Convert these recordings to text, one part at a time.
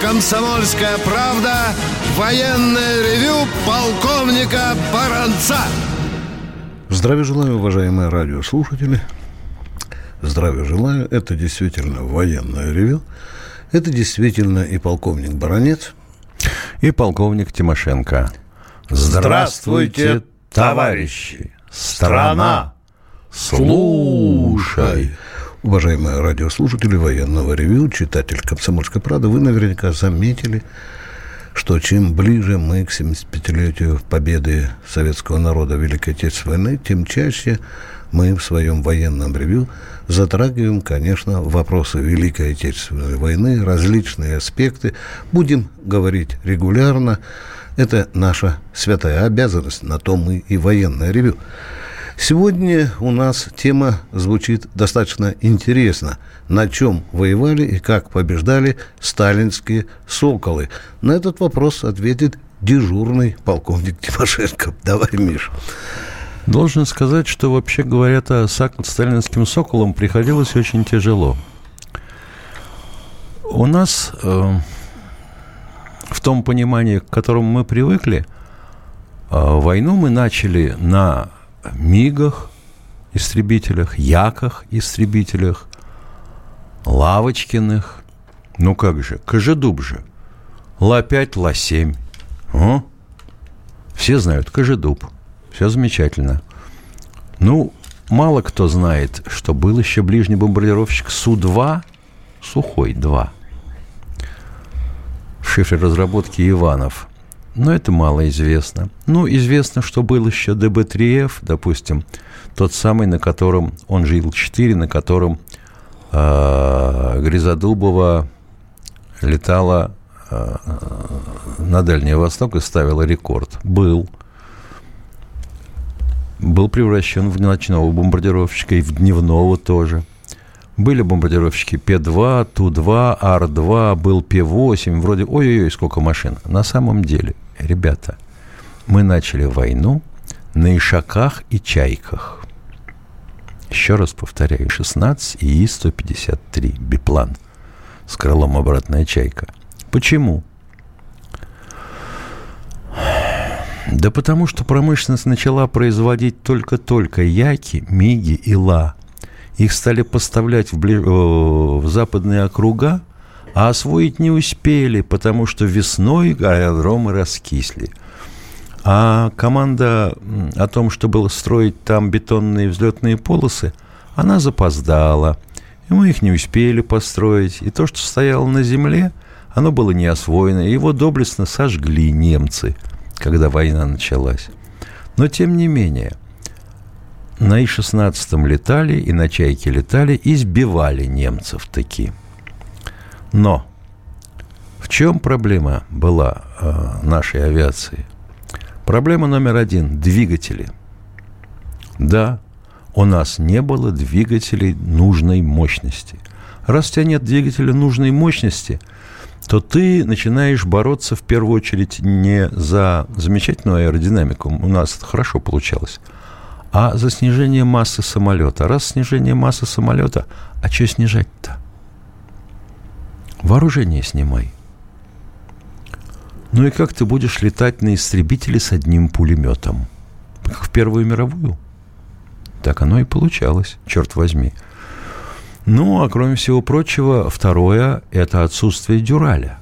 «Комсомольская правда» военное ревю полковника Баранца. Здравия желаю, уважаемые радиослушатели. Здравия желаю. Это действительно военное ревю. Это действительно и полковник Баранец. И полковник Тимошенко. Здравствуйте, товарищи! Страна! Слушай! Уважаемые радиослушатели военного ревю, читатель «Комсомольской правды», вы наверняка заметили, что чем ближе мы к 75-летию победы советского народа в Великой Отечественной войны, тем чаще мы в своем военном ревю затрагиваем, конечно, вопросы Великой Отечественной войны, различные аспекты. Будем говорить регулярно. Это наша святая обязанность, на то мы и военное ревю. Сегодня у нас тема звучит достаточно интересно. На чем воевали и как побеждали сталинские «Соколы»? На этот вопрос ответит дежурный полковник Тимошенко. Давай, Миш. Должен сказать, что вообще говоря-то сталинским «Соколам» приходилось очень тяжело. У нас э, в том понимании, к которому мы привыкли, э, войну мы начали на Мигах, истребителях, Яках, истребителях, Лавочкиных. Ну как же, Кожедуб же. Ла-5, Ла-7. О? Все знают Кожедуб. Все замечательно. Ну, мало кто знает, что был еще ближний бомбардировщик Су-2, Сухой-2. В шифре разработки Иванов – но это мало известно. Ну, известно, что был еще ДБ-3Ф, допустим, тот самый, на котором, он же Ил-4, на котором э, Гризодубова летала э, на Дальний Восток и ставила рекорд. Был. Был превращен в ночного бомбардировщика и в дневного тоже. Были бомбардировщики П-2, Ту-2, Ар-2, был Пе-8, вроде, ой-ой-ой, сколько машин. На самом деле – ребята, мы начали войну на Ишаках и Чайках. Еще раз повторяю, 16 и И-153, биплан с крылом обратная чайка. Почему? Да потому что промышленность начала производить только-только Яки, Миги и Ла. Их стали поставлять в, ближ... в западные округа, а освоить не успели, потому что весной аэродромы раскисли. А команда о том, чтобы строить там бетонные взлетные полосы, она запоздала. И мы их не успели построить. И то, что стояло на земле, оно было не освоено. Его доблестно сожгли немцы, когда война началась. Но тем не менее, на И-16 летали, и на Чайке летали, и сбивали немцев такие. Но в чем проблема была э, нашей авиации? Проблема номер один – двигатели. Да, у нас не было двигателей нужной мощности. Раз у тебя нет двигателя нужной мощности, то ты начинаешь бороться в первую очередь не за замечательную аэродинамику, у нас это хорошо получалось, а за снижение массы самолета. Раз снижение массы самолета, а что снижать-то? Вооружение снимай. Ну и как ты будешь летать на истребителе с одним пулеметом? Как в Первую мировую? Так оно и получалось, черт возьми. Ну, а кроме всего прочего, второе – это отсутствие дюраля.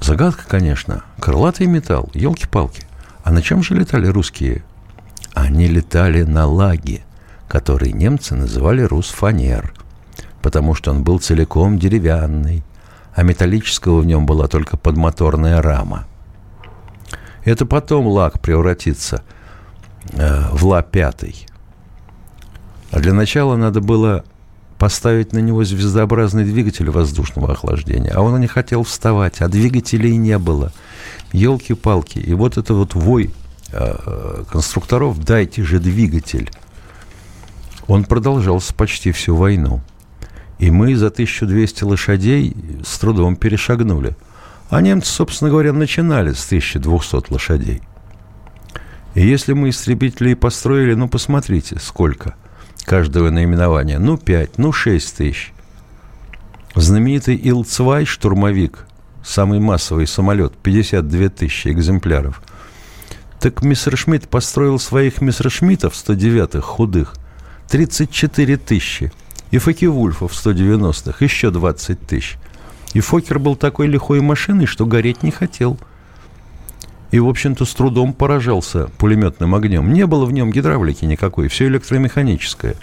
Загадка, конечно. Крылатый металл, елки-палки. А на чем же летали русские? Они летали на лаге, который немцы называли «русфанер» потому что он был целиком деревянный, а металлического в нем была только подмоторная рама. Это потом лак превратится э, в ла-5. А для начала надо было поставить на него звездообразный двигатель воздушного охлаждения. А он не хотел вставать, а двигателей не было. Елки-палки. И вот это вот вой конструкторов «дайте же двигатель». Он продолжался почти всю войну. И мы за 1200 лошадей с трудом перешагнули. А немцы, собственно говоря, начинали с 1200 лошадей. И если мы истребители построили, ну, посмотрите, сколько каждого наименования. Ну, 5, ну, 6 тысяч. Знаменитый Ил-2 штурмовик, самый массовый самолет, 52 тысячи экземпляров. Так мистер Шмидт построил своих мистер Шмидтов 109-х худых 34 тысячи. И Фоки-Вульфов 190-х еще 20 тысяч. И Фокер был такой лихой машиной, что гореть не хотел. И, в общем-то, с трудом поражался пулеметным огнем. Не было в нем гидравлики никакой, все электромеханическое.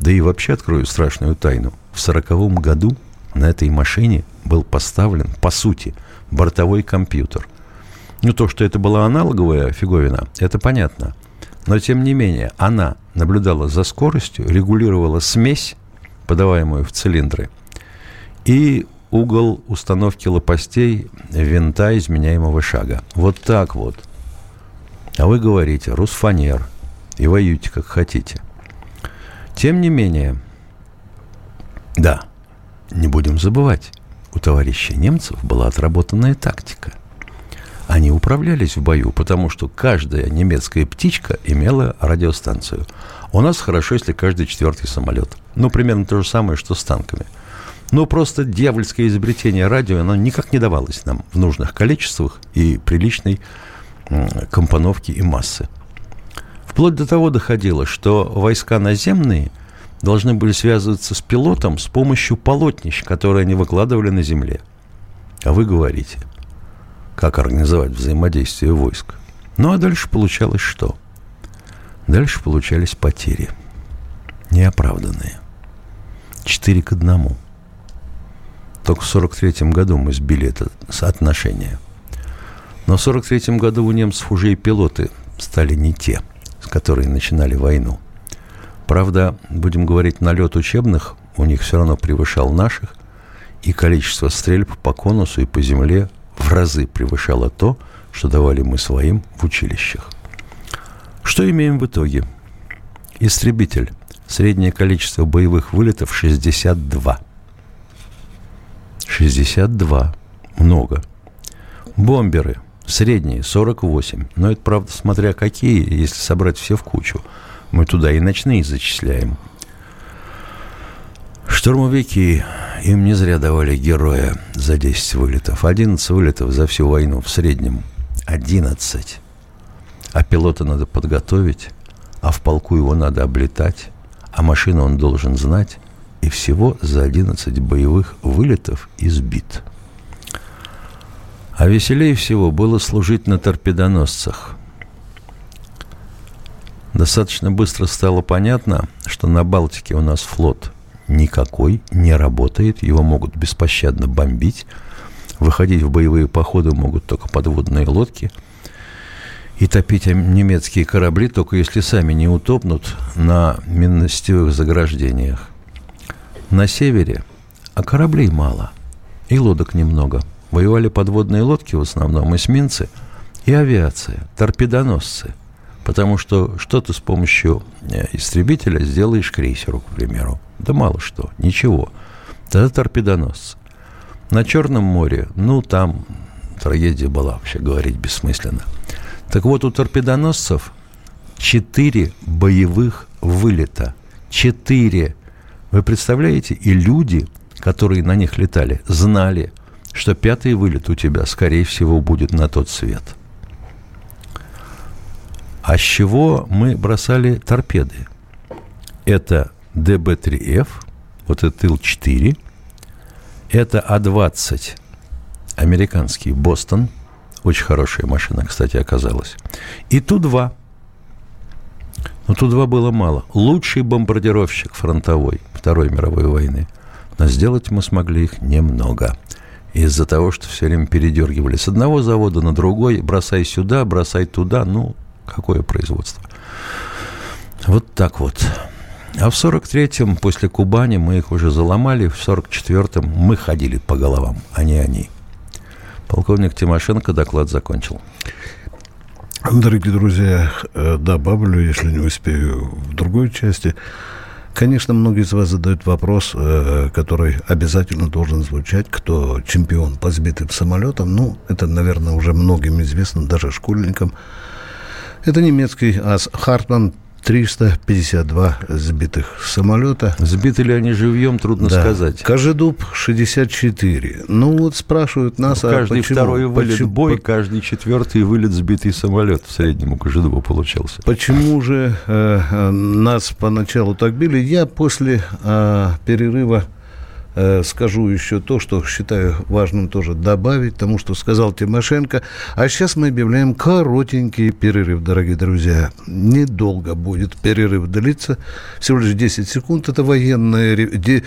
Да и вообще открою страшную тайну. В сороковом году на этой машине был поставлен, по сути, бортовой компьютер. Ну, то, что это была аналоговая фиговина, это понятно. Но, тем не менее, она наблюдала за скоростью, регулировала смесь, подаваемую в цилиндры, и угол установки лопастей винта изменяемого шага. Вот так вот. А вы говорите, русфанер, и воюйте как хотите. Тем не менее, да, не будем забывать, у товарища немцев была отработанная тактика. Они управлялись в бою, потому что каждая немецкая птичка имела радиостанцию. У нас хорошо, если каждый четвертый самолет. Ну, примерно то же самое, что с танками. Но просто дьявольское изобретение радио, оно никак не давалось нам в нужных количествах и приличной компоновки и массы. Вплоть до того доходило, что войска наземные – должны были связываться с пилотом с помощью полотнищ, которые они выкладывали на земле. А вы говорите, как организовать взаимодействие войск. Ну а дальше получалось что? Дальше получались потери. Неоправданные. Четыре к одному. Только в 43 году мы сбили это соотношение. Но в 43 году у немцев уже и пилоты стали не те, с которыми начинали войну – Правда, будем говорить, налет учебных у них все равно превышал наших, и количество стрельб по конусу и по земле в разы превышало то, что давали мы своим в училищах. Что имеем в итоге? Истребитель. Среднее количество боевых вылетов 62. 62. Много. Бомберы. Средние 48. Но это, правда, смотря какие, если собрать все в кучу. Мы туда и ночные зачисляем. Штурмовики, им не зря давали героя за 10 вылетов. 11 вылетов за всю войну в среднем. 11. А пилота надо подготовить, а в полку его надо облетать, а машину он должен знать. И всего за 11 боевых вылетов избит. А веселее всего было служить на торпедоносцах – достаточно быстро стало понятно, что на Балтике у нас флот никакой не работает, его могут беспощадно бомбить, выходить в боевые походы могут только подводные лодки и топить немецкие корабли, только если сами не утопнут на минностевых заграждениях. На севере, а кораблей мало, и лодок немного. Воевали подводные лодки в основном, эсминцы и авиация, торпедоносцы – Потому что что ты с помощью э, истребителя сделаешь крейсеру, к примеру? Да мало что, ничего. Тогда торпедоносцы. На Черном море, ну, там трагедия была, вообще говорить бессмысленно. Так вот, у торпедоносцев четыре боевых вылета. Четыре. Вы представляете? И люди, которые на них летали, знали, что пятый вылет у тебя, скорее всего, будет на тот свет – а с чего мы бросали торпеды? Это ДБ-3Ф, вот это Ил-4, это А-20, американский Бостон, очень хорошая машина, кстати, оказалась, и Ту-2. Но Ту-2 было мало. Лучший бомбардировщик фронтовой Второй мировой войны. Но сделать мы смогли их немного из-за того, что все время передергивали с одного завода на другой, бросай сюда, бросай туда, ну, Какое производство? Вот так вот. А в 43-м, после Кубани, мы их уже заломали. В 44-м мы ходили по головам, а не они. Полковник Тимошенко доклад закончил. Дорогие друзья, э, добавлю, если не успею, в другой части. Конечно, многие из вас задают вопрос, э, который обязательно должен звучать, кто чемпион по сбитым самолетам. Ну, это, наверное, уже многим известно, даже школьникам. Это немецкий ас Хартман 352 сбитых самолета. Сбиты ли они живьем, трудно да. сказать. Кожедуб 64. Ну вот спрашивают нас, ну, каждый а почему? второй вылет почему? бой, каждый четвертый вылет сбитый самолет в среднем у Кожедуба получался. Почему же э, э нас поначалу так били? Я после э, перерыва скажу еще то, что считаю важным тоже добавить тому, что сказал Тимошенко. А сейчас мы объявляем коротенький перерыв, дорогие друзья. Недолго будет перерыв длиться, всего лишь 10 секунд. Это военное, де,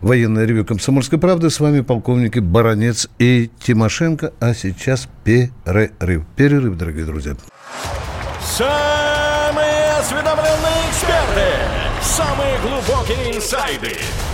военное ревю «Комсомольской правды». С вами полковники Баранец и Тимошенко. А сейчас перерыв. Перерыв, дорогие друзья. Самые осведомленные эксперты, самые глубокие инсайды –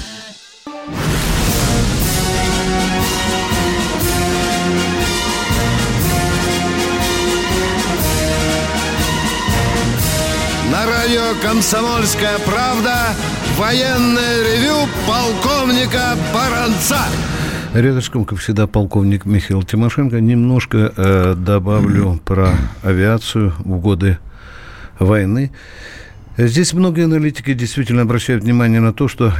На радио «Комсомольская правда» военное ревю полковника Баранца. Рядышком, как всегда, полковник Михаил Тимошенко. Немножко э, добавлю про авиацию в годы войны. Здесь многие аналитики действительно обращают внимание на то, что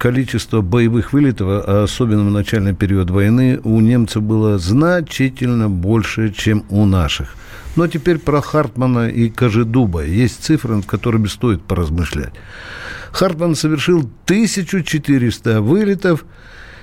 количество боевых вылетов, а особенно в начальный период войны, у немцев было значительно больше, чем у наших – но теперь про Хартмана и Кожедуба. Есть цифры, над которыми стоит поразмышлять. Хартман совершил 1400 вылетов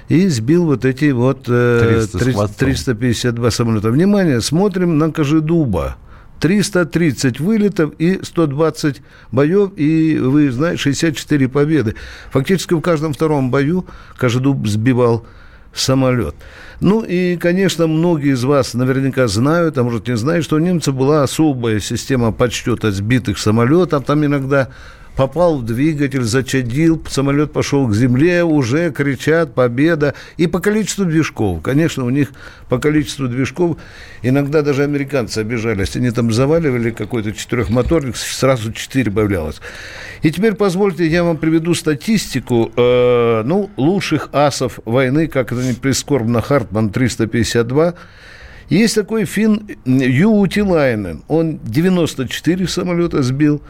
и сбил вот эти вот э, 352 самолета. Внимание, смотрим на Кожедуба. 330 вылетов и 120 боев, и, вы знаете, 64 победы. Фактически в каждом втором бою Кожедуб сбивал самолет. Ну и, конечно, многие из вас наверняка знают, а может не знают, что у немцев была особая система подсчета сбитых самолетов. Там иногда попал в двигатель, зачадил, самолет пошел к земле, уже кричат «Победа!» И по количеству движков. Конечно, у них по количеству движков иногда даже американцы обижались. Они там заваливали какой-то четырехмоторник, сразу четыре появлялось. И теперь позвольте, я вам приведу статистику, э, ну, лучших асов войны, как это не прискорбно, Хартман 352, есть такой фин Ю Тилайнен. Он 94 самолета сбил.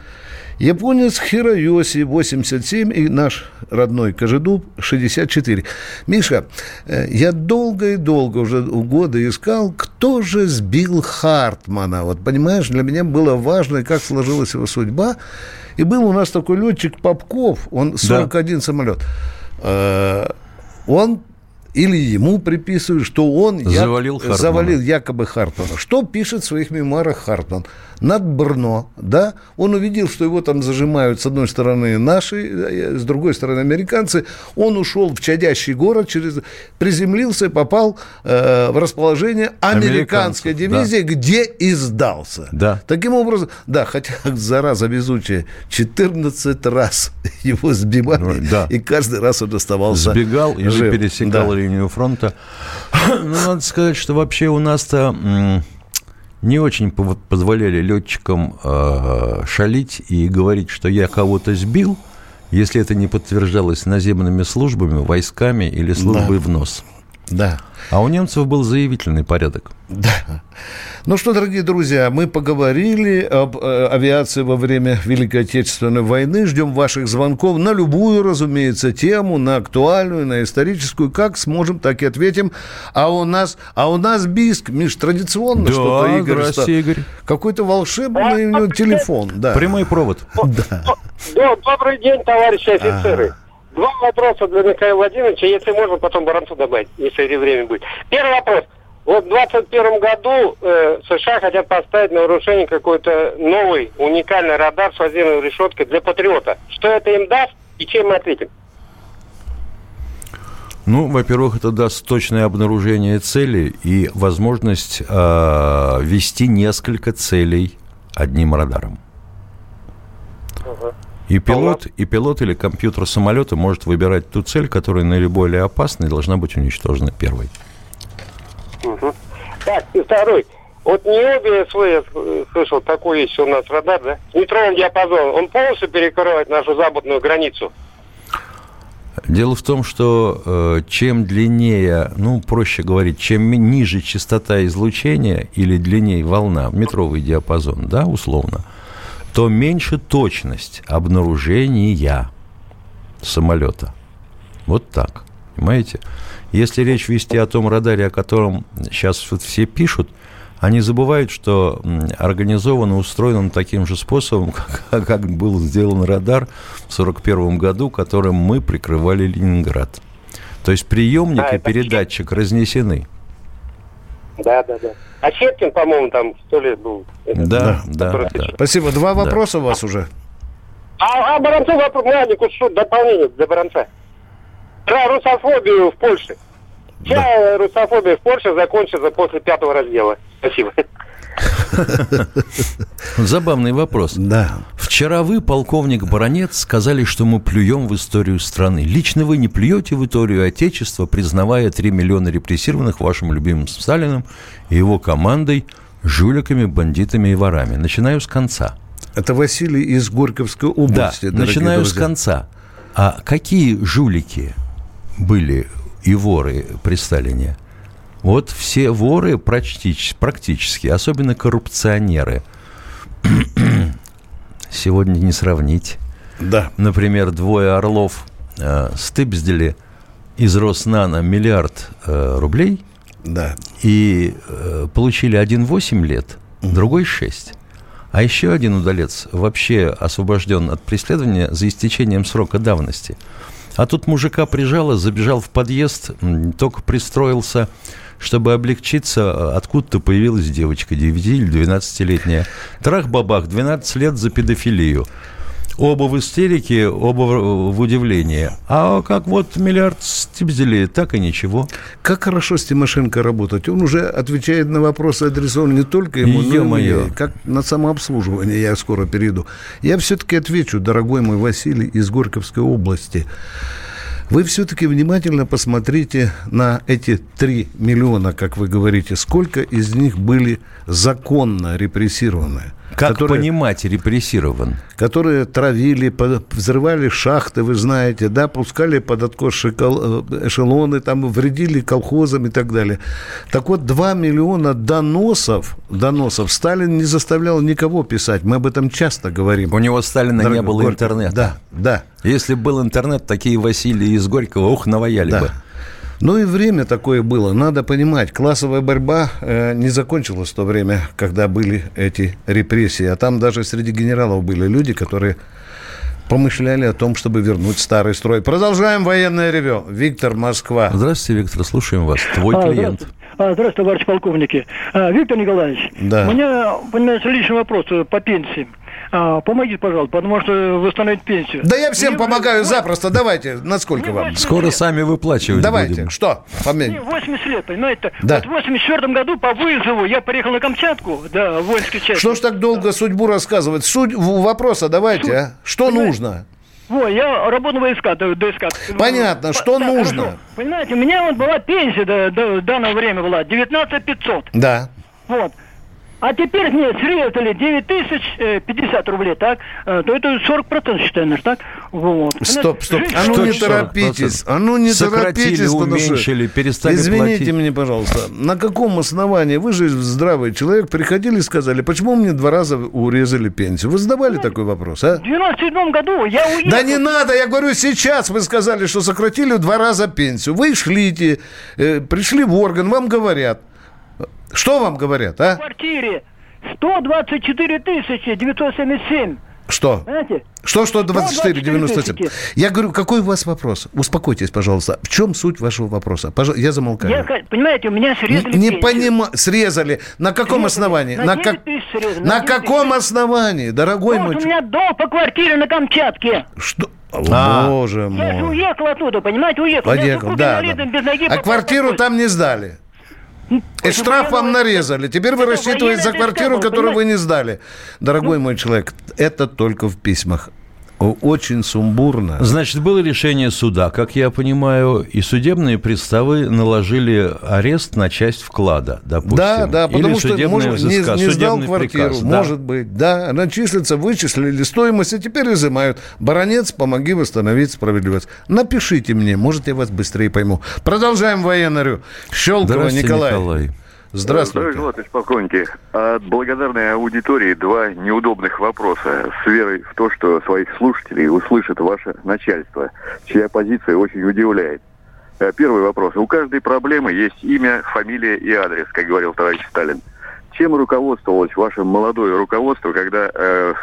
Японец Хироёси 87 и наш родной Кожедуб 64. Миша, э, я долго и долго уже годы искал, кто же сбил Хартмана. Вот понимаешь, для меня было важно, как сложилась его судьба. И был у нас такой летчик Попков, он 41 да. самолет. Э, он или ему приписывают, что он завалил, я... завалил якобы Хартмана. Что пишет в своих мемуарах Хартман? над Брно, да, он увидел, что его там зажимают с одной стороны наши, с другой стороны американцы, он ушел в чадящий город, через, приземлился, попал э, в расположение американской дивизии, да. где и сдался. Да. Таким образом, да, хотя, зараза везучая, 14 раз его сбивали, да. и каждый раз он оставался Сбегал и жив. пересекал да. Линию фронта. Ну, надо сказать, что вообще у нас-то не очень позволяли летчикам э, шалить и говорить, что я кого-то сбил, если это не подтверждалось наземными службами, войсками или службой да. в нос. Да. А у немцев был заявительный порядок. Да. Ну что, дорогие друзья, мы поговорили об э, авиации во время Великой Отечественной войны. Ждем ваших звонков на любую, разумеется, тему, на актуальную, на историческую. Как сможем, так и ответим. А у нас, а у нас Биск, Миш, традиционно да, что-то, Игорь. Здравствуйте, Игорь. Какой-то волшебный у него телефон. Да. Прямой провод. Да. Добрый день, товарищи офицеры. А-а-а. Два вопроса для Михаила Владимировича, если можно, потом Баранцу добавить, если время будет. Первый вопрос. Вот в 2021 году э, США хотят поставить на вооружение какой-то новый уникальный радар с лазерной решеткой для патриота. Что это им даст и чем мы ответим? Ну, во-первых, это даст точное обнаружение цели и возможность э, вести несколько целей одним радаром. И пилот, и пилот или компьютер самолета может выбирать ту цель, которая наиболее опасна и должна быть уничтожена первой. Угу. Так, и второй. Вот не обе я слышал, такой есть у нас радар, да? Нейтронный диапазон. Он полностью перекрывает нашу западную границу. Дело в том, что э, чем длиннее, ну, проще говорить, чем ниже частота излучения или длиннее волна, метровый диапазон, да, условно, то меньше точность обнаружения самолета. Вот так. Понимаете? Если речь вести о том радаре, о котором сейчас вот все пишут, они забывают, что организован и устроен он таким же способом, как, как был сделан радар в 1941 году, которым мы прикрывали Ленинград. То есть приемник а, и передатчик разнесены. Да, да, да. А Щепкин, по-моему, там сто лет был. Да, да, да, да. Спасибо. Два вопроса да. у вас уже. А, а Баранцов вопрос, Младику, что дополнение для Баранца? Про русофобию в Польше. Вся да. русофобия в Польше закончится после пятого раздела. Спасибо. Забавный вопрос. Да. Вчера вы, полковник Баронец, сказали, что мы плюем в историю страны. Лично вы не плюете в историю Отечества, признавая 3 миллиона репрессированных вашим любимым Сталиным и его командой жуликами, бандитами и ворами. Начинаю с конца. Это Василий из Горьковской области. Да, начинаю друзья. с конца. А какие жулики были и воры при Сталине? Вот все воры практически, практически особенно коррупционеры, сегодня не сравнить. Да. Например, двое орлов э, стыбздили из Роснана миллиард э, рублей. Да. И э, получили один 8 лет, другой 6. А еще один удалец вообще освобожден от преследования за истечением срока давности. А тут мужика прижало, забежал в подъезд, только пристроился чтобы облегчиться, откуда-то появилась девочка 9 или 12-летняя. Трах-бабах, 12 лет за педофилию. Оба в истерике, оба в удивлении. А как вот миллиард стебзели, так и ничего. Как хорошо с Тимошенко работать. Он уже отвечает на вопросы, адресованные не только ему, но и мне. Как на самообслуживание я скоро перейду. Я все-таки отвечу, дорогой мой Василий из Горьковской области. Вы все-таки внимательно посмотрите на эти 3 миллиона, как вы говорите, сколько из них были законно репрессированы. Как которые, понимать репрессирован? Которые травили, взрывали шахты, вы знаете, да, пускали под откос э, эшелоны, там вредили колхозам и так далее. Так вот, 2 миллиона доносов, доносов Сталин не заставлял никого писать. Мы об этом часто говорим. У него Сталина Дорогой, не было интернета. Да, да. Если был интернет, такие Василий из Горького, ух, наваяли да. бы. Ну и время такое было. Надо понимать, классовая борьба э, не закончилась в то время, когда были эти репрессии. А там даже среди генералов были люди, которые помышляли о том, чтобы вернуть старый строй. Продолжаем военное ревю. Виктор, Москва. Здравствуйте, Виктор, слушаем вас. Твой а, клиент. Здравствуйте, а, здравствуйте товарищ полковники. А, Виктор Николаевич, да. у меня, понимаете, личный вопрос по пенсии. А, помогите, пожалуйста, потому что восстановить пенсию. Да я всем Мне помогаю 8... запросто. Давайте, насколько вам? Скоро лет. сами выплачивать Давайте, будем. что? Мне 80 лет, понимаете? Да. Вот в 84 году по вызову я приехал на Камчатку, да, в воинский часть. Что ж так долго судьбу рассказывать? Суть вопроса давайте, Суть. а? Что понимаете? нужно? Во, я работаю в ВСК, ДСК. Понятно, что так, нужно? Хорошо. Понимаете, у меня вот была пенсия до, до данного времени была 19 500. Да. Вот. А теперь мне срезали 9 тысяч 50 э, рублей, так? Э, то это 40% считаю, наш, так? Вот. Стоп, стоп. А ну не торопитесь. А ну не Сократили, торопитесь. уменьшили, перестали Извините платить. меня, пожалуйста. На каком основании? Вы же здравый человек. Приходили и сказали, почему мне два раза урезали пенсию? Вы задавали такой вопрос, а? В 97 году я уехал. Да не надо, я говорю, сейчас вы сказали, что сократили в два раза пенсию. Вы шлите, э, пришли в орган, вам говорят. Что вам говорят, а? В квартире 124 тысячи 977. Что? Знаете? Что, что 24, 97? Я говорю, какой у вас вопрос? Успокойтесь, пожалуйста. В чем суть вашего вопроса? Пожалуйста, я замолкаю. Я, понимаете, у меня срезали Не понимаю. Срезали. На каком срезали. основании? На, на, как... срезали, на, на каком тысяч. основании, дорогой вот мой? у меня дом по квартире на Камчатке. Что? А, Боже мой. Я же уехал оттуда, понимаете, уехал. Поехал, да. да. Без ноги а квартиру там не сдали? И штраф вам нарезали. Теперь вы рассчитываете за квартиру, которую вы не сдали. Дорогой мой человек, это только в письмах. Очень сумбурно. Значит, было решение суда, как я понимаю, и судебные приставы наложили арест на часть вклада, допустим. Да, да, потому Или что может, не, не сдал квартиру, приказ, да. может быть, да, она числится, вычислили стоимость, и теперь изымают. Баронец, помоги восстановить справедливость. Напишите мне, может, я вас быстрее пойму. Продолжаем военную. Щелкова Николай. Николай. Здравствуйте. Здравия желаю, полковники. От благодарной аудитории два неудобных вопроса с верой в то, что своих слушателей услышит ваше начальство, чья позиция очень удивляет. Э, Первый вопрос. У каждой проблемы есть имя, фамилия и адрес, как говорил товарищ Сталин. Чем руководствовалось ваше молодое руководство, когда э,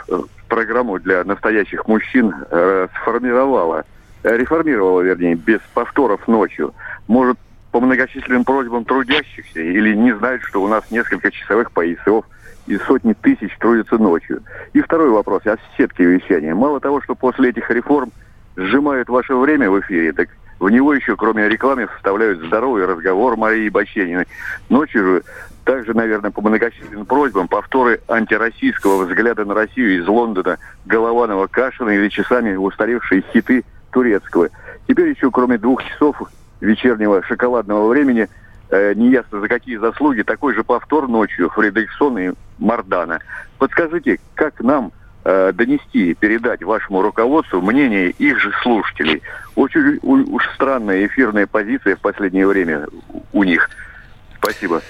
программу для настоящих мужчин э, сформировало, э, реформировало, вернее, без повторов ночью? Может, по многочисленным просьбам трудящихся или не знают, что у нас несколько часовых поясов и сотни тысяч трудятся ночью. И второй вопрос о сетке вещания. Мало того, что после этих реформ сжимают ваше время в эфире, так в него еще, кроме рекламы, вставляют здоровый разговор Марии Бачениной. Ночью же также, наверное, по многочисленным просьбам повторы антироссийского взгляда на Россию из Лондона Голованова Кашина или часами устаревшие хиты турецкого. Теперь еще, кроме двух часов вечернего шоколадного времени, э, неясно за какие заслуги, такой же повтор ночью Фредериксона и Мардана. Подскажите, как нам э, донести передать вашему руководству мнение их же слушателей? Очень у- уж странная эфирная позиция в последнее время у них. Спасибо.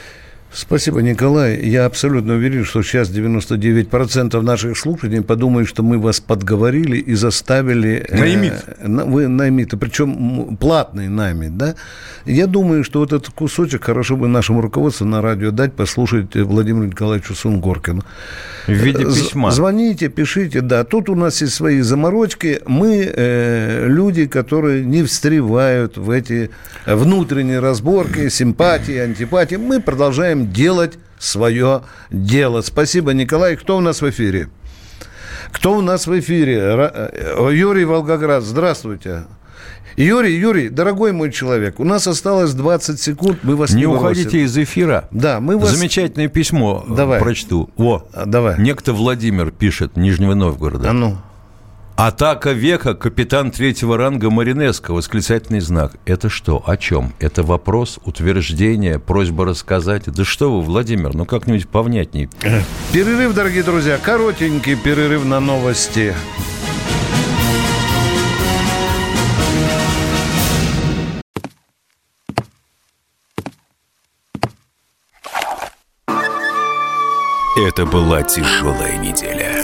Спасибо, Николай. Я абсолютно уверен, что сейчас 99% наших слушателей подумают, что мы вас подговорили и заставили... э, Наймит. на- вы наймиты, причем платный наймит, да? Я думаю, что вот этот кусочек хорошо бы нашему руководству на радио дать, послушать э, Владимиру Николаевичу Сунгоркину. В виде З- письма. Звоните, пишите, да. Тут у нас есть свои заморочки. Мы э, люди, которые не встревают в эти внутренние разборки, симпатии, антипатии. Мы продолжаем делать свое дело. Спасибо, Николай. Кто у нас в эфире? Кто у нас в эфире? Э, Юрий Волгоград, здравствуйте. Юрий, Юрий, дорогой мой человек, у нас осталось 20 секунд, мы вас не, Не бросим. уходите из эфира. Да, мы вас... Замечательное письмо э, Давай. прочту. О, давай. некто Владимир пишет, Нижнего Новгорода. А ну. Атака века, капитан третьего ранга Маринеско, восклицательный знак. Это что, о чем? Это вопрос, утверждение, просьба рассказать? Да что вы, Владимир, ну как-нибудь повнятней. Перерыв, дорогие друзья, коротенький перерыв на новости. Это была тяжелая неделя.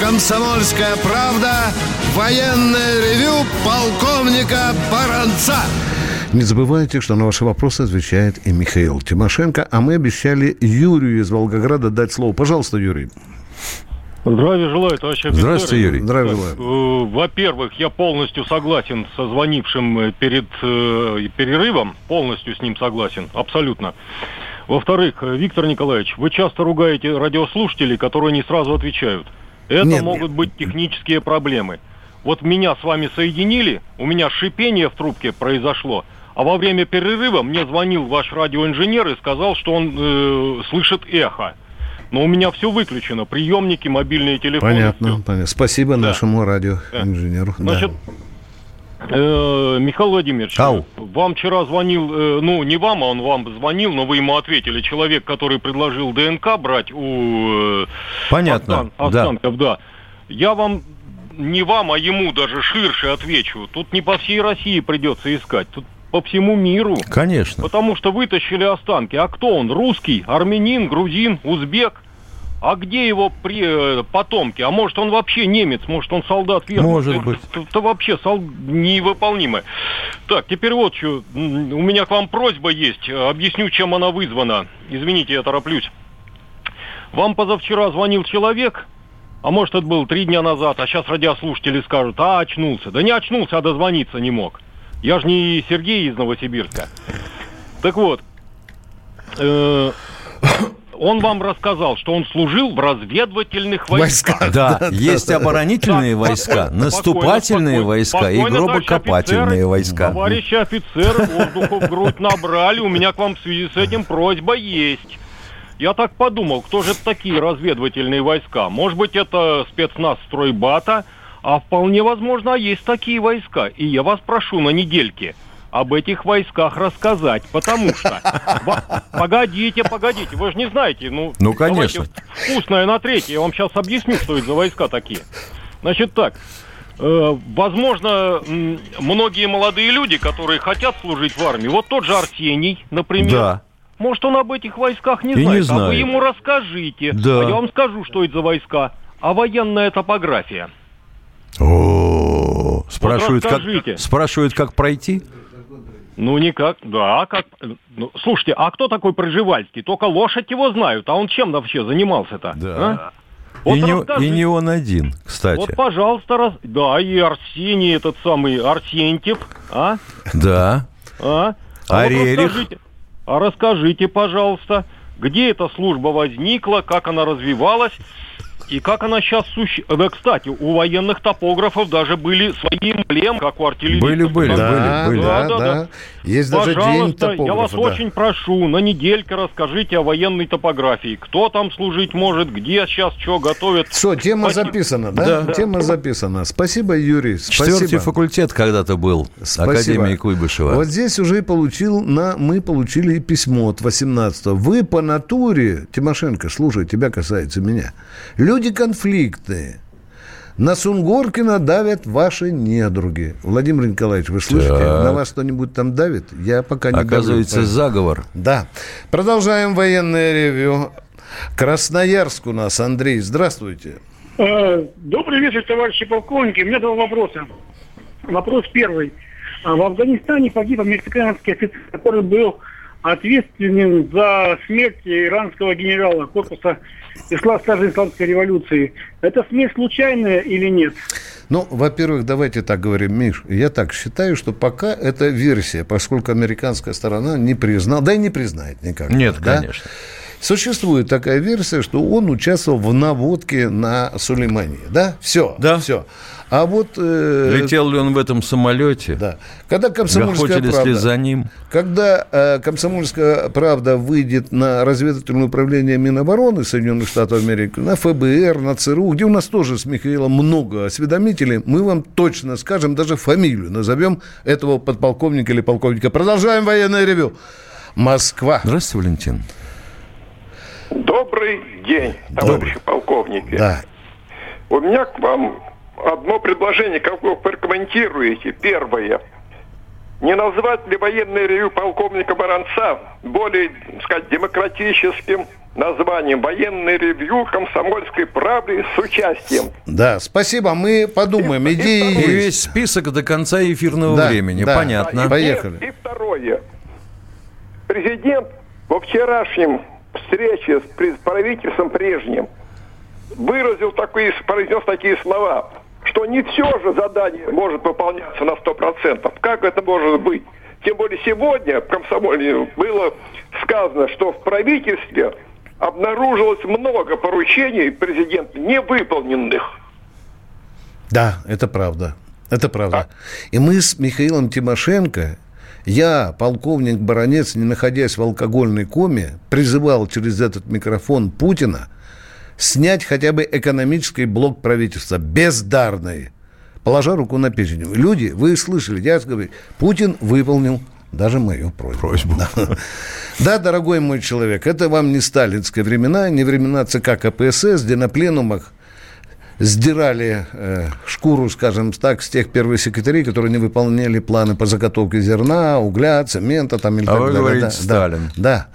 «Комсомольская правда» военное ревю полковника Баранца. Не забывайте, что на ваши вопросы отвечает и Михаил Тимошенко, а мы обещали Юрию из Волгограда дать слово. Пожалуйста, Юрий. Здравия желаю, товарищ офицер. Здравствуйте, Юрий. Здравия желаю. Э, Во-первых, я полностью согласен со звонившим э, перед э, перерывом, полностью с ним согласен, абсолютно. Во-вторых, э, Виктор Николаевич, вы часто ругаете радиослушателей, которые не сразу отвечают. Это Нет, могут быть технические проблемы. Вот меня с вами соединили, у меня шипение в трубке произошло, а во время перерыва мне звонил ваш радиоинженер и сказал, что он э, слышит эхо. Но у меня все выключено, приемники, мобильные телефоны. Понятно, всё. понятно. Спасибо Да. нашему радиоинженеру. Да. Значит, э, Михаил Владимирович, Ау. вам вчера звонил, э, ну не вам, а он вам звонил, но вы ему ответили, человек, который предложил ДНК брать у э, Понятно, Остан- да. останков, да. Я вам, не вам, а ему даже ширше отвечу. Тут не по всей России придется искать, тут по всему миру. Конечно. Потому что вытащили останки. А кто он? Русский, армянин, грузин, узбек? А где его при, э, потомки? А может он вообще немец, может он солдат верный? Может это, быть. Это, это вообще сол... невыполнимо. Так, теперь вот что. У меня к вам просьба есть. Объясню, чем она вызвана. Извините, я тороплюсь. Вам позавчера звонил человек, а может это было три дня назад, а сейчас радиослушатели скажут, а очнулся. Да не очнулся, а дозвониться не мог. Я же не Сергей из Новосибирска. Так вот, э, он вам рассказал, что он служил в разведывательных войсках. Да, есть оборонительные Так, войска, спокойно, наступательные спокойно, войска и гробокопательные войска. Товарищи офицеры, воздуху в грудь набрали. У меня к вам в связи с этим просьба есть. Я так подумал, кто же это такие разведывательные войска? Может быть, это спецназ стройбата, а вполне возможно, есть такие войска. И я вас прошу на недельке об этих войсках рассказать, потому что... Погодите, погодите, вы же не знаете. Ну, Ну, конечно. вкусное на третье. Я вам сейчас объясню, что это за войска такие. Значит так, э, возможно, многие молодые люди, которые хотят служить в армии, вот тот же Арсений, например, Да. может, он об этих войсках не И не знает, а вы знает. ему расскажите. Да. А я вам скажу, что это за войска. А военная топография. О, спрашивают, расскажите. как, спрашивают, как пройти? Ну, никак, да, как... ну, слушайте, а кто такой Проживальский? Только лошадь его знают, а он чем вообще занимался-то? Да. а? Вот и, не, и не он один, кстати. Вот, пожалуйста, раз... да, и Арсений, этот самый Арсентьев, а? Да. А? А вот Рерих? расскажите, а расскажите, пожалуйста, где эта служба возникла, как она развивалась и как она сейчас существует. Да, кстати, у военных топографов даже были свои эмблемы, как у артиллеристов. Были, были, Да, были, были. да, да. Есть даже день Пожалуйста, я топографа. вас да. очень прошу, на недельке расскажите о военной топографии. Кто там служить может, где сейчас что готовят. Все, тема Спасибо. записана, да? Да. Тема записана. Спасибо, Юрий. Четвертый Спасибо. факультет когда-то был Спасибо. Академии Куйбышева. Вот здесь уже и получил на, мы получили и письмо от 18 Вы по натуре, Тимошенко, слушай, тебя касается меня. Люди конфликтные. На Сунгоркина давят ваши недруги. Владимир Николаевич, вы слышите? Так. На вас кто-нибудь там давит? Я пока не давлю, Оказывается, поэтому- заговор. Да. Продолжаем военное ревю. Красноярск у нас. Андрей, здравствуйте. Э, Добрый вечер, товарищи полковники. У меня два вопроса. Вопрос первый. А В Афганистане погиб американский офицер, который был ответственен за смерть иранского генерала корпуса исла стажа исламской революции. Это смерть случайная или нет? Ну, во-первых, давайте так говорим, Миш. Я так считаю, что пока это версия, поскольку американская сторона не признала, да и не признает никак. Нет, да? конечно. Существует такая версия, что он участвовал в наводке на Сулеймане. Да? Все. Да. Все. А вот... э, Летел ли он в этом самолете? Да. Когда комсомольская правда... ли за ним? Когда э, комсомольская правда выйдет на разведывательное управление Минобороны Соединенных Штатов Америки, на ФБР, на ЦРУ, где у нас тоже с Михаилом много осведомителей, мы вам точно скажем, даже фамилию назовем этого подполковника или полковника. Продолжаем военное ревю. Москва. Здравствуйте, Валентин. Добрый день, товарищи полковники. Да. У меня к вам одно предложение, как вы прокомментируете. Первое. Не назвать ли военное ревю полковника Баранца более, так сказать, демократическим названием «Военное ревью комсомольской правды» с участием Да, спасибо, мы подумаем, идеи И есть. весь список до конца эфирного Да, времени. да. Понятно. И Поехали. И второе. Президент во вчерашнем встрече с правительством прежним выразил такие, произнес такие слова, что не все же задание может выполняться на 100%. Как это может быть? Тем более сегодня в комсомоле было сказано, что в правительстве обнаружилось много поручений президента невыполненных. Да, это правда. Это правда. И мы с Михаилом Тимошенко, я, полковник Баранец, не находясь в алкогольной коме, призывал через этот микрофон Путина снять хотя бы экономический блок правительства, бездарный, положа руку на печень. Люди, вы слышали, я говорю, Путин выполнил даже мою просьбу. Просьбу. Да. Да, дорогой мой человек, это вам не сталинские времена, не времена ЦК КПСС, где на пленумах сдирали э, шкуру, скажем так, с тех первых секретарей, которые не выполняли планы по заготовке зерна, угля, цемента там или а так вы далее. говорите да, Сталин. Да,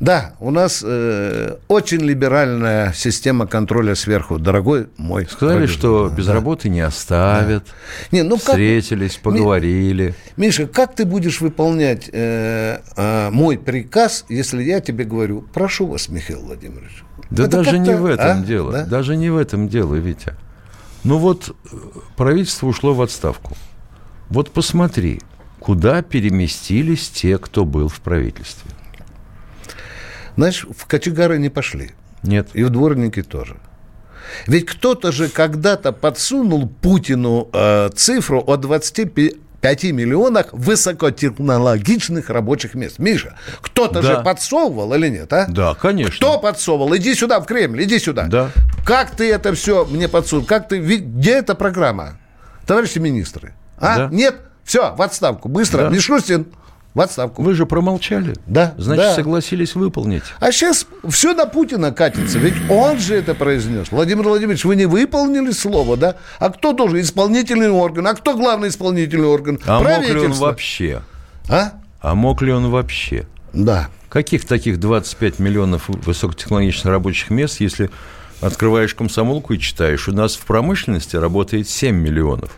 да, у нас э, очень либеральная система контроля сверху, дорогой мой. Сказали, продюсер. что без Да. работы не оставят. Не, ну как- Встретились, поговорили. Миша, как ты будешь выполнять э, э, мой приказ, если я тебе говорю, прошу вас, Михаил Владимирович? Да Это даже не в этом а? дело. Да? Даже не в этом дело, Витя. Ну вот э, правительство ушло в отставку. Вот посмотри, куда переместились те, кто был в правительстве. Знаешь, в кочегары не пошли. Нет. И в дворники тоже. Ведь кто-то же когда-то подсунул Путину э, цифру о 25 миллионах высокотехнологичных рабочих мест. Миша, кто-то Да. же подсовывал или нет, а? Да, конечно. Кто подсовывал? Иди сюда, в Кремль, иди сюда. Да. Как ты это все мне подсунул? Как ты... Где эта программа? Товарищи министры. А? Да. Нет? Все, в отставку. Быстро. Да. Мишустин, в отставку. Вы же промолчали. Да. Значит, да. согласились выполнить. А сейчас все на Путина катится. Ведь он же это произнес. Владимир Владимирович, вы не выполнили слово, да? А кто должен? Исполнительный орган. А кто главный исполнительный орган? А мог ли он вообще? А? А мог ли он вообще? Да. Каких таких 25 миллионов высокотехнологичных рабочих мест, если открываешь комсомолку и читаешь, у нас в промышленности работает 7 миллионов.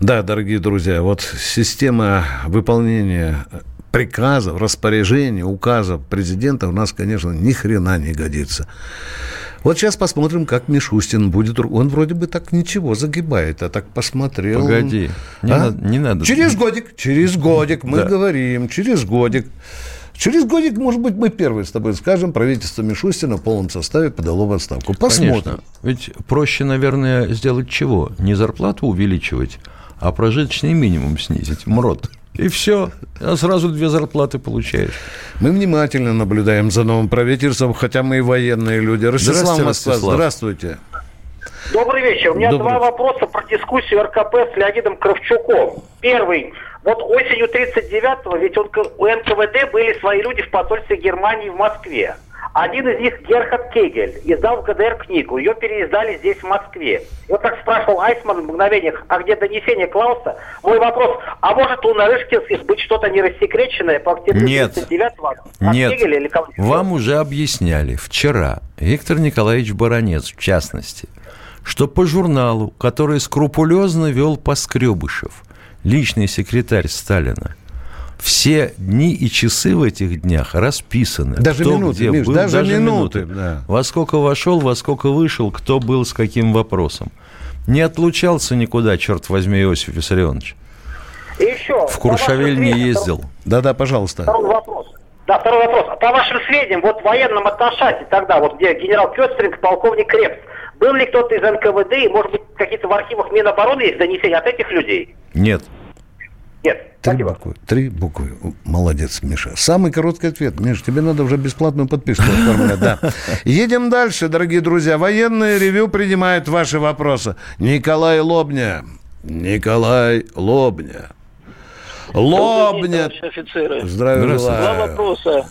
Да, дорогие друзья, вот система выполнения приказов, распоряжений, указов президента у нас, конечно, ни хрена не годится. Вот сейчас посмотрим, как Мишустин будет. Он вроде бы так ничего загибает, а так посмотрел. Погоди, не А? надо- не надо. Через годик, через годик мы Да. говорим, через годик. Через годик, может быть, мы первые с тобой скажем, правительство Мишустина в полном составе подало в отставку. Посмотрим. Конечно. Ведь проще, наверное, сделать чего? Не зарплату увеличивать, а прожиточный минимум снизить. МРОД. И все. А сразу две зарплаты получаешь. Мы внимательно наблюдаем за новым правительством, хотя мы и военные люди. Ростислав Здравствуйте, Москва, здравствуйте. Добрый вечер. У меня Добрый. два вопроса про дискуссию РКП с Леонидом Кравчуком. Первый. Вот осенью 39-го, ведь он, у НКВД были свои люди в посольстве Германии в Москве. Один из них, Герхард Кегель, издал в ГДР книгу. Ее переиздали здесь, в Москве. И вот так спрашивал Айсман в мгновениях, а где донесение Клауса? Мой вопрос, а может у Нарышкинских быть что-то не рассекреченное по октябрю Нет. 39-го? От Нет. Кегеля или кого Вам уже объясняли вчера, Виктор Николаевич Баранец, в частности, что по журналу, который скрупулезно вел Поскребышев, личный секретарь Сталина, все дни и часы в этих днях расписаны. Даже Кто минуты, где Миш, был, даже минуты, да. Во сколько вошел, во сколько вышел, кто был с каким вопросом. Не отлучался никуда, черт возьми, Иосиф Виссарионович. И еще. В Куршавель не ездил. Да-да, пожалуйста. Второй вопрос. Да, второй вопрос. По вашим сведениям, вот в военном атташате тогда, вот где генерал Кёстринг, полковник Крепс, был ли кто-то из НКВД, и, может быть, какие-то в архивах Минобороны есть донесения от этих людей? Нет. Нет. Три буквы. Три буквы. Молодец, Миша. Самый короткий ответ. Миша, тебе надо уже бесплатную подписку оформлять. Да. Едем дальше, дорогие друзья. Военное ревю принимает ваши вопросы. Николай Лобня. Николай Лобня. Лобня. Офицеры. Здравия желаю. Два вопроса.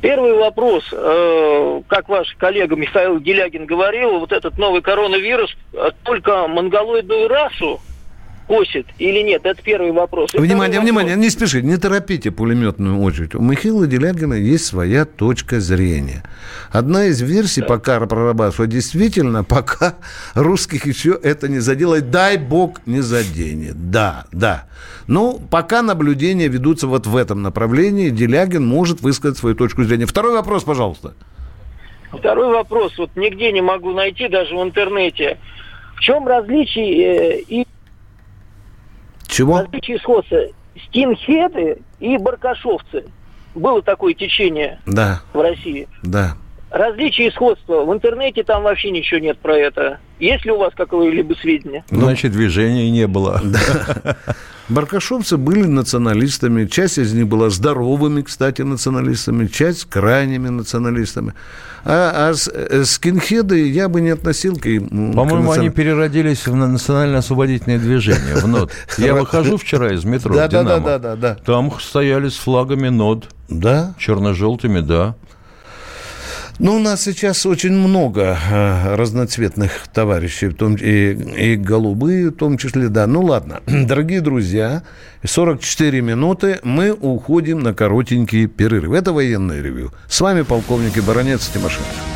Первый вопрос. Э, Как ваш коллега Михаил Делягин говорил, вот этот новый коронавирус э, только монголоидную расу косит или нет? Это первый вопрос. И Внимание, второй внимание, не спешите, не торопите пулеметную очередь. У Михаила Делягина есть своя точка зрения. Одна из версий пока прорабатывается, действительно, пока русских еще это не заделает, дай бог не заденет. Да, да. Ну, пока наблюдения ведутся вот в этом направлении, Делягин может высказать свою точку зрения. Второй вопрос, пожалуйста. Второй вопрос. Вот нигде не могу найти, даже в интернете. В чем различие э, и Чего? различие сходства скинхеды и баркашовцы? Было такое течение Да, в России. да. Различие и сходство. В интернете там вообще ничего нет про это. Есть ли у вас какое-либо сведения? Значит, движения не было. Баркашовцы были националистами, часть из них была здоровыми, кстати, националистами, часть крайними националистами. А, а э, скинхеды я бы не относил к. По-моему, они переродились в на- национально-освободительное движение, в НОД. Я выхожу вчера из метро, Да, да, да, да, да. Там стояли с флагами НОД. Да? Черно-желтыми, да. Ну, у нас сейчас очень много э, разноцветных товарищей, в том, и, и голубые в том числе, да. Ну, ладно. Дорогие друзья, 44 минуты, мы уходим на коротенький перерыв. Это военное ревю. С вами полковник и баронец Тимошенко.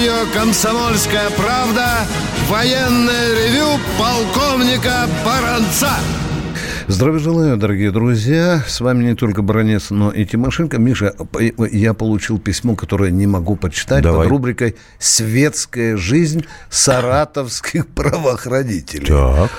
Радио «Комсомольская правда» военное ревю полковника Баранца. Здравия желаю, дорогие друзья. С вами не только Бронец, но и Тимошенко. Миша, я получил письмо, которое не могу почитать Давай. под рубрикой «Светская жизнь саратовских правоохранителей». Так.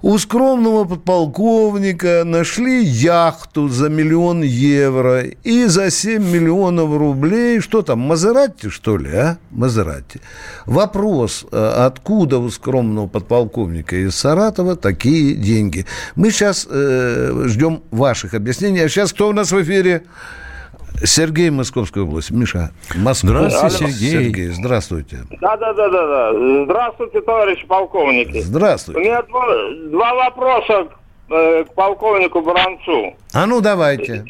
У скромного подполковника нашли яхту за миллион евро и за 7 миллионов рублей. Что там, Мазератти, что ли, а? Мазератти. Вопрос, э, откуда у скромного подполковника из Саратова такие деньги? Мы сейчас э, ждем ваших объяснений. А сейчас кто у нас в эфире? Сергей, Московская область. Миша, Москва. Здравствуйте, Сергей. Сергей, здравствуйте. Да, да, да, да, да. Здравствуйте, товарищи полковники. Здравствуйте. У меня два, два вопроса э, к полковнику Бранцу. А ну, давайте.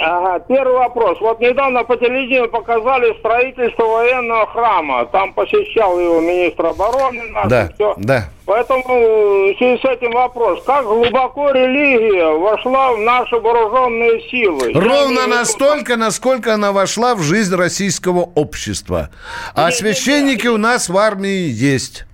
Ага, первый вопрос. Вот недавно по телевидению показали строительство военного храма. Там посещал его министр обороны. Наш, Да, и всё. да. Поэтому э, в связи с этим вопрос. Как глубоко религия вошла в наши вооруженные силы? Я Ровно виду, настолько, насколько она вошла в жизнь российского общества. А священники у нас в армии есть.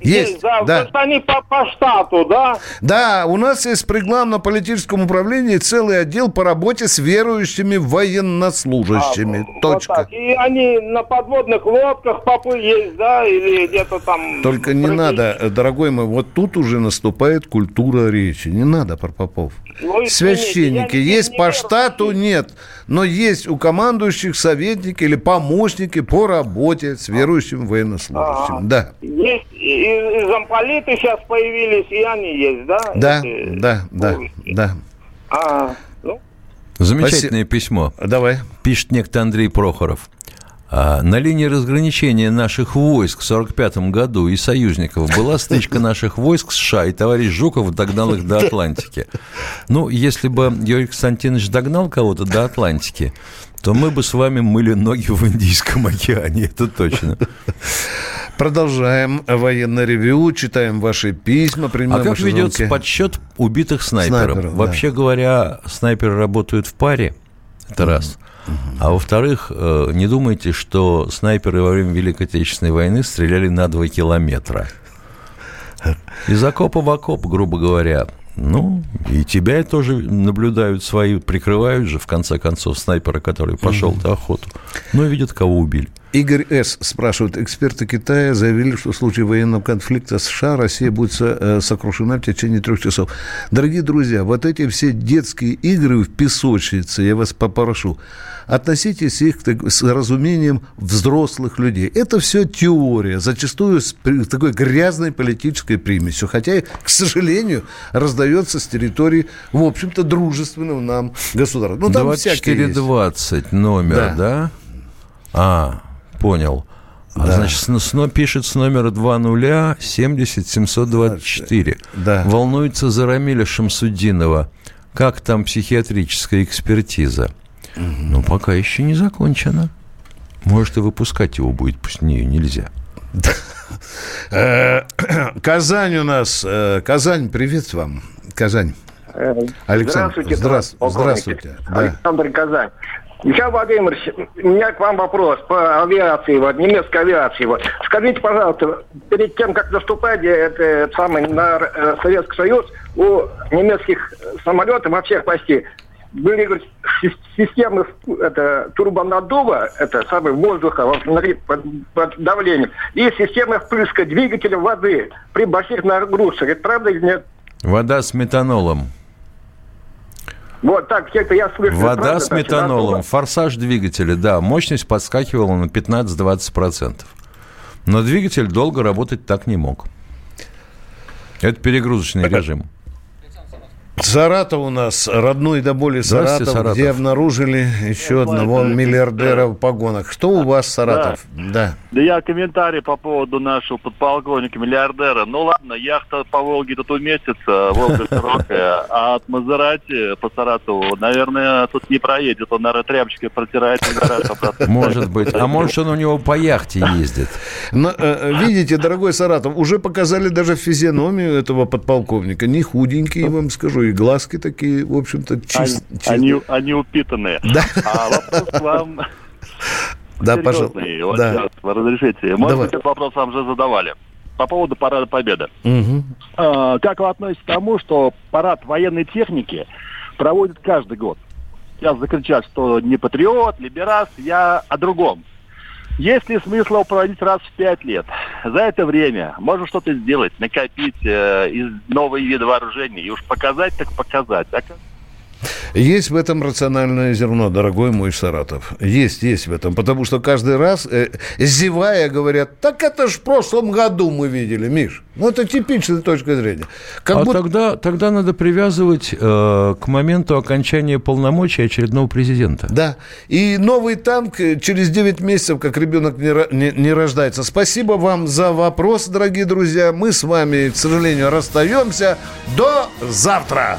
Есть, да, да. то есть они по, по штату, да? Да, у нас есть при главном политическом управлении целый отдел по работе с верующими военнослужащими. Вот Точка. так. И они на подводных лодках попы есть, да, или где-то там... Только не надо, дорогой мой, вот тут уже наступает культура речи. Не надо про попов. Ну, извините, Священники не- есть не по верю. штату, нет. Но есть у командующих советники или помощники по работе с верующим военнослужащим. Ага. Да. Есть и, и замполиты сейчас появились, и они есть, да? Да, Эти- да, да, да. А, ну, Замечательное письмо. Давай. Пишет некто Андрей Прохоров. А, На линии разграничения наших войск в 1945 году и союзников была стычка наших войск США, и товарищ Жуков догнал их до Атлантики. Ну, если бы Юрий Константинович догнал кого-то до Атлантики, то мы бы с вами мыли ноги в Индийском океане, это точно. Продолжаем военное ревю, читаем ваши письма, А как ведется звонки. подсчет убитых снайперов? Снайперов, да. Вообще говоря, снайперы работают в паре, это раз. А во-вторых, э, не думайте, что снайперы во время Великой Отечественной войны стреляли на 2 километра. Из окопа в окоп, грубо говоря. Ну, и тебя тоже наблюдают свои, прикрывают же, в конце концов, снайпера, который пошел на охоту. Ну, и видят, кого убили. Игорь С. спрашивает, эксперты Китая заявили, что в случае военного конфликта США Россия будет э, сокрушена в течение трех часов. Дорогие друзья, вот эти все детские игры в песочнице, я вас попрошу, относитесь их так- с разумением взрослых людей. Это все теория, зачастую с такой грязной политической примесью, хотя, к сожалению, раздается с территории, в общем-то, дружественного нам государства. Ну, там всякие есть. 2420 номер, Да. да? А, понял. А, Да. значит, сно пишет с номера 20 70 724. Да. Волнуется за Рамиля Шамсудинова. Как там психиатрическая экспертиза? Ну, пока еще не закончена. Может, и выпускать его будет, пусть не, нельзя. Э, Казань у нас. э, Казань, привет вам. Казань. Александр, Здравствуйте, здравствуйте. полковник. здравствуйте. Да. Александр Казань. Михаил Владимирович, у меня к вам вопрос по авиации, вот, немецкой авиации. Вот. Скажите, пожалуйста, перед тем, как наступать это, это самый, на э, Советский Союз, у немецких самолетов во всех почти были говорит, системы это, турбонаддува, это самый воздуха внутри под, под давлением, и системы впрыска двигателя воды при больших нагрузках. Это правда или нет? Вода с метанолом. Вот так, где-то я слышал. Вода правда, с метанолом, форсаж двигателя, да, мощность подскакивала на 15-20%. Но двигатель долго работать так не мог. Это перегрузочный режим. Саратов у нас, родной до боли Саратов, Саратов, где обнаружили еще одного миллиардера в погонах. Что у вас, Саратов? Да. Да я комментарий по поводу нашего подполковника миллиардера. Ну ладно, яхта по Волге тут уместится, Волга широкая, а от Мазерати по Саратову, наверное, тут не проедет. Он, наверное, тряпочкой протирает Может быть. А может, он у него по яхте ездит. Но, э, видите, дорогой Саратов, уже показали даже физиономию этого подполковника. Не худенький, я вам скажу, и глазки такие, в общем-то, чист, они, они, они упитанные. Да. А вопрос к вам Да, пожалуйста. Вот Да. разрешите. Может Давай. быть, этот вопрос вам уже задавали. По поводу парада Победы. Мгм. А, Как вы относитесь к тому, что парад военной техники проводит каждый год? Сейчас закричат, что не патриот, либерас, я о другом. Есть ли смысл проводить раз в пять лет? За это время можно что-то сделать, накопить э, из новые виды вооружений и уж показать, так показать. А как- Есть в этом рациональное зерно, дорогой мой Саратов. Есть, есть в этом. Потому что каждый раз, э, зевая, говорят, так это ж в прошлом году мы видели, Миш. Ну, это типичная точка зрения. Как а будто- тогда, тогда надо привязывать э, к моменту окончания полномочий очередного президента. Да. И новый танк э, через 9 месяцев, как ребенок не, не- не рождается. Спасибо вам за вопрос, дорогие друзья. Мы с вами, к сожалению, расстаемся. До завтра!